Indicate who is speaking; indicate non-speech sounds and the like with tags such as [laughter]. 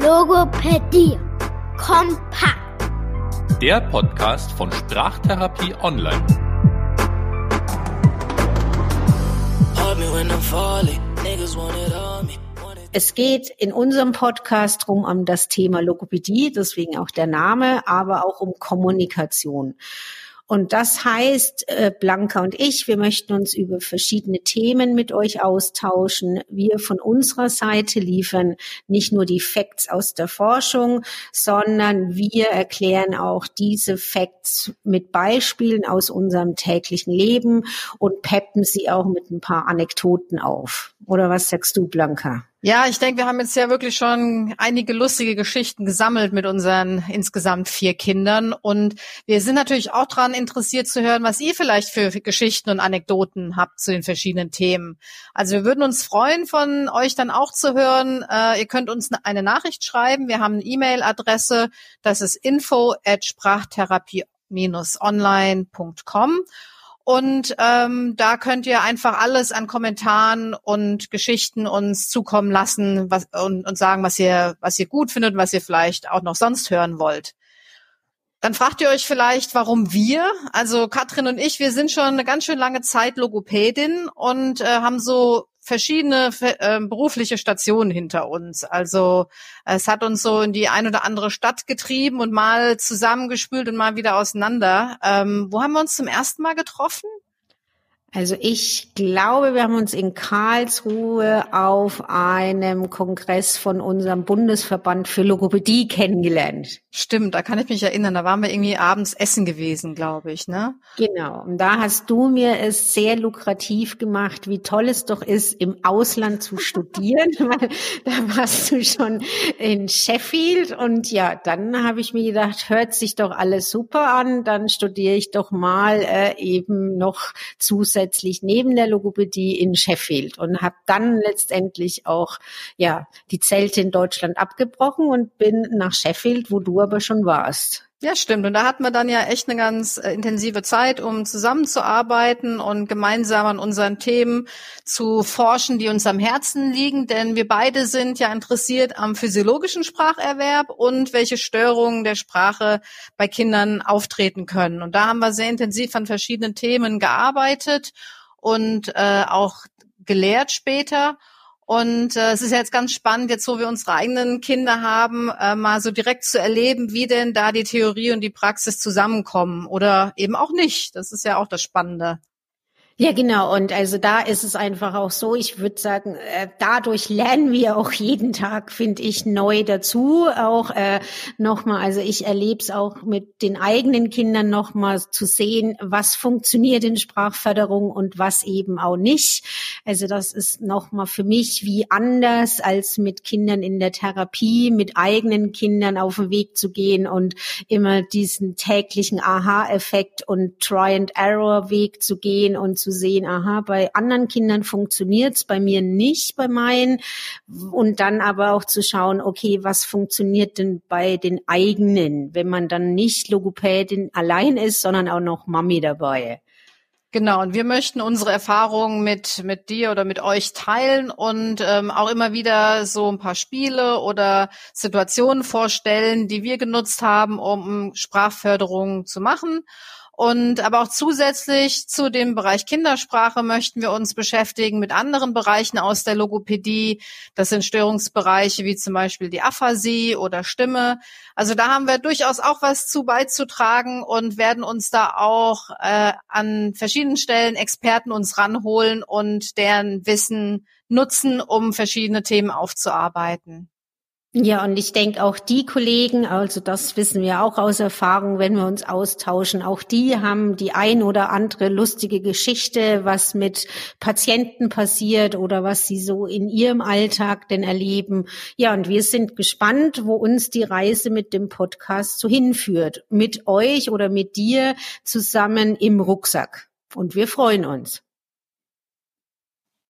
Speaker 1: Logopädie. Kompakt.
Speaker 2: Der Podcast von Sprachtherapie Online.
Speaker 3: Es geht in unserem Podcast drum um das Thema Logopädie, deswegen auch der Name, aber auch um Kommunikation. Und das heißt, äh, Blanca und ich, wir möchten uns über verschiedene Themen mit euch austauschen. Wir von unserer Seite liefern nicht nur die Facts aus der Forschung, sondern wir erklären auch diese Facts mit Beispielen aus unserem täglichen Leben und peppen sie auch mit ein paar Anekdoten auf. Oder was sagst du, Blanca?
Speaker 4: Ja, ich denke, wir haben jetzt ja wirklich schon einige lustige Geschichten gesammelt mit unseren insgesamt vier Kindern. Und wir sind natürlich auch daran interessiert zu hören, was ihr vielleicht für Geschichten und Anekdoten habt zu den verschiedenen Themen. Also wir würden uns freuen, von euch dann auch zu hören. Äh, ihr könnt uns eine Nachricht schreiben. Wir haben eine E-Mail-Adresse. Das ist info at sprachtherapie-online.com. Und ähm, da könnt ihr einfach alles an Kommentaren und Geschichten uns zukommen lassen was, und, und sagen, was ihr, was ihr gut findet was ihr vielleicht auch noch sonst hören wollt. Dann fragt ihr euch vielleicht, warum wir? Also Katrin und ich, wir sind schon eine ganz schön lange Zeit Logopädin und äh, haben so verschiedene äh, berufliche Stationen hinter uns. Also es hat uns so in die ein oder andere Stadt getrieben und mal zusammengespült und mal wieder auseinander. Ähm, wo haben wir uns zum ersten Mal getroffen?
Speaker 3: Also ich glaube, wir haben uns in Karlsruhe auf einem Kongress von unserem Bundesverband für Logopädie kennengelernt.
Speaker 4: Stimmt, da kann ich mich erinnern. Da waren wir irgendwie abends essen gewesen, glaube ich, ne?
Speaker 3: Genau. Und da hast du mir es sehr lukrativ gemacht, wie toll es doch ist, im Ausland zu studieren. [laughs] Weil da warst du schon in Sheffield und ja, dann habe ich mir gedacht, hört sich doch alles super an. Dann studiere ich doch mal äh, eben noch zusätzlich zusätzlich neben der Logopädie in Sheffield und habe dann letztendlich auch ja die Zelte in Deutschland abgebrochen und bin nach Sheffield, wo du aber schon warst.
Speaker 4: Ja, stimmt. Und da hatten wir dann ja echt eine ganz äh, intensive Zeit, um zusammenzuarbeiten und gemeinsam an unseren Themen zu forschen, die uns am Herzen liegen. Denn wir beide sind ja interessiert am physiologischen Spracherwerb und welche Störungen der Sprache bei Kindern auftreten können. Und da haben wir sehr intensiv an verschiedenen Themen gearbeitet und äh, auch gelehrt später. Und äh, es ist jetzt ganz spannend, jetzt wo wir unsere eigenen Kinder haben, äh, mal so direkt zu erleben, wie denn da die Theorie und die Praxis zusammenkommen oder eben auch nicht. Das ist ja auch das Spannende.
Speaker 3: Ja, genau. Und also da ist es einfach auch so, ich würde sagen, äh, dadurch lernen wir auch jeden Tag, finde ich, neu dazu. Auch äh, nochmal, also ich erlebe es auch mit den eigenen Kindern nochmal zu sehen, was funktioniert in Sprachförderung und was eben auch nicht. Also das ist nochmal für mich wie anders, als mit Kindern in der Therapie, mit eigenen Kindern auf den Weg zu gehen und immer diesen täglichen Aha-Effekt und Try-and-Error-Weg zu gehen und zu sehen, aha, bei anderen Kindern funktioniert's, bei mir nicht, bei meinen. Und dann aber auch zu schauen, okay, was funktioniert denn bei den eigenen, wenn man dann nicht Logopädin allein ist, sondern auch noch Mami dabei.
Speaker 4: Genau, und wir möchten unsere Erfahrungen mit, mit dir oder mit euch teilen und ähm, auch immer wieder so ein paar Spiele oder Situationen vorstellen, die wir genutzt haben, um Sprachförderung zu machen. Und aber auch zusätzlich zu dem Bereich Kindersprache möchten wir uns beschäftigen mit anderen Bereichen aus der Logopädie. Das sind Störungsbereiche wie zum Beispiel die Aphasie oder Stimme. Also da haben wir durchaus auch was zu beizutragen und werden uns da auch äh, an verschiedenen Stellen Experten uns ranholen und deren Wissen nutzen, um verschiedene Themen aufzuarbeiten.
Speaker 3: Ja, und ich denke auch die Kollegen, also das wissen wir auch aus Erfahrung, wenn wir uns austauschen, auch die haben die ein oder andere lustige Geschichte, was mit Patienten passiert oder was sie so in ihrem Alltag denn erleben. Ja, und wir sind gespannt, wo uns die Reise mit dem Podcast so hinführt. Mit euch oder mit dir zusammen im Rucksack. Und wir freuen uns.